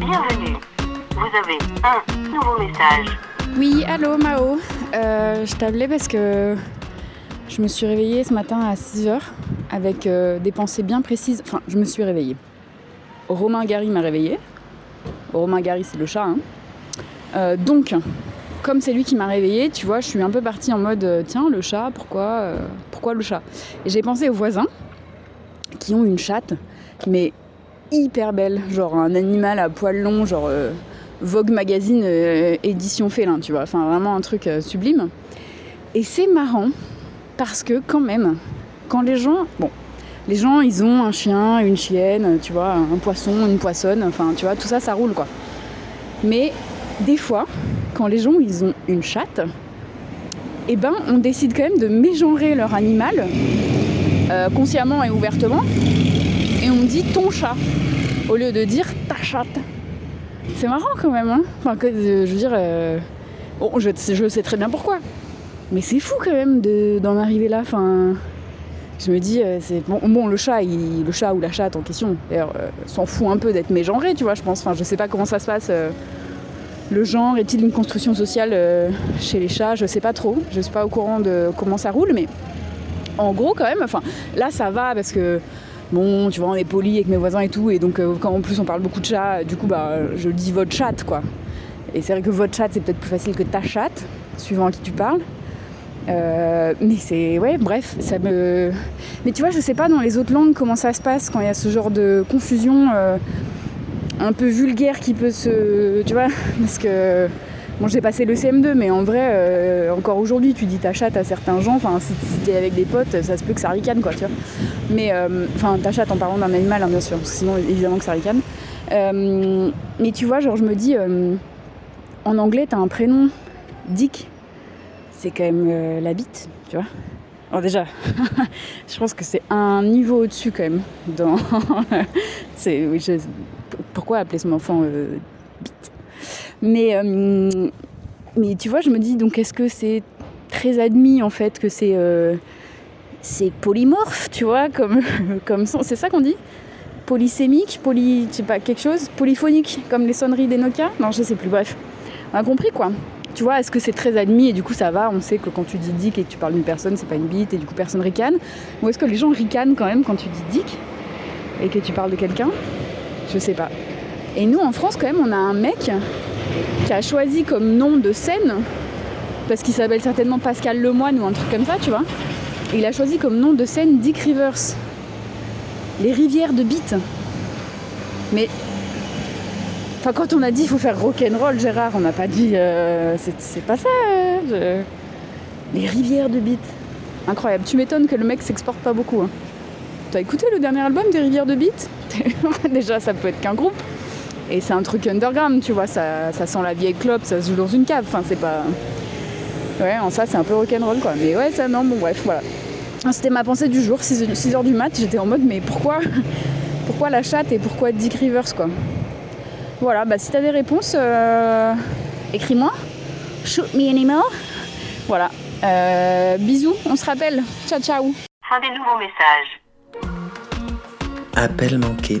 Bienvenue. Vous avez un nouveau message. Oui, allô Mao. Euh, je t'appelais parce que je me suis réveillée ce matin à 6h avec euh, des pensées bien précises. Enfin, je me suis réveillée. Romain Gary m'a réveillée. Romain Gary, c'est le chat. Hein. Euh, donc, comme c'est lui qui m'a réveillée, tu vois, je suis un peu partie en mode tiens, le chat, pourquoi, pourquoi le chat? Et j'ai pensé aux voisins qui ont une chatte, mais hyper belle, genre un animal à poil long, genre euh, Vogue Magazine euh, édition félin, tu vois, enfin vraiment un truc euh, sublime. Et c'est marrant parce que quand même, quand les gens, bon, les gens ils ont un chien, une chienne, tu vois, un poisson, une poissonne, enfin tu vois, tout ça ça roule quoi. Mais des fois, quand les gens ils ont une chatte, eh ben on décide quand même de mégenrer leur animal consciemment et ouvertement on dit ton chat au lieu de dire ta chatte. C'est marrant quand même, hein Enfin, je veux dire, euh, bon, je, sais très bien pourquoi, mais c'est fou quand même de- d'en arriver là. Enfin, je me dis, euh, c'est bon, le chat, il- le chat ou la chatte en question, d'ailleurs, euh, s'en fout un peu d'être mégenré, tu vois, je pense. Enfin, je sais pas comment ça se passe. le genre est-il une construction sociale chez les chats? Je sais pas trop. Je suis pas au courant de comment ça roule, mais en gros quand même. Enfin, là ça va parce que bon, tu vois, on est poli avec mes voisins et tout, et donc euh, quand en plus on parle beaucoup de chats, du coup bah je dis votre chatte quoi. Et c'est vrai que votre chatte c'est peut-être plus facile que ta chatte, suivant à qui tu parles. Euh, mais c'est ouais bref ça me mais tu vois je sais pas dans les autres langues comment ça se passe quand il y a ce genre de confusion euh, un peu vulgaire qui peut se tu vois parce que bon j'ai passé le CM2 mais en vrai euh, encore aujourd'hui tu dis ta chatte à certains gens enfin si, t'es avec des potes ça se peut que ça ricane quoi tu vois. Mais euh, enfin ta chatte en parlant d'un animal hein, bien sûr sinon évidemment que ça ricane. Euh, mais tu vois genre je me dis euh, en anglais t'as un prénom Dick c'est quand même euh, la bite tu vois. Alors déjà je pense que c'est un niveau au-dessus quand même dans c'est pourquoi appeler son enfant euh, bite? Mais euh, mais tu vois je me dis donc est-ce que c'est très admis en fait que c'est euh, polymorphe tu vois comme comme son- c'est ça qu'on dit? Polysémique poly je sais pas quelque chose polyphonique comme les sonneries des Nokia? Non je sais plus bref. On a compris quoi. Tu vois, est-ce que c'est très admis et du coup ça va, on sait que quand tu dis dick et que tu parles d'une personne, c'est pas une bite et du coup personne ricane. Ou est-ce que les gens ricanent quand même quand tu dis dick et que tu parles de quelqu'un? Je sais pas. Et nous en France quand même, on a un mec qui a choisi comme nom de scène, parce qu'il s'appelle certainement Pascal Lemoine ou un truc comme ça, tu vois. Il a choisi comme nom de scène Dick Rivers. Les rivières de bites. Mais Enfin, quand on a dit il faut faire rock'n'roll, Gérard, on n'a pas dit euh, c'est pas ça. euh, Les rivières de beat. Incroyable. Tu m'étonnes que le mec s'exporte pas beaucoup. Hein. T'as écouté le dernier album des rivières de beat Déjà, ça peut être qu'un groupe. Et c'est un truc underground, tu vois. Ça, ça sent la vieille clope, ça se joue dans une cave. Enfin, c'est pas. Ouais, en ça, c'est un peu rock'n'roll, quoi. Mais ouais, ça, non, bon, bref, voilà. Ah, C'était ma pensée du jour, 6h du mat. J'étais en mode, mais pourquoi Pourquoi la chatte et pourquoi Dick Rivers, quoi? Voilà, bah si t'as des réponses, euh, écris-moi. Shoot me an email. Voilà. Euh, bisous, on se rappelle. Ciao, ciao. Fin des nouveaux messages. Appel manqué.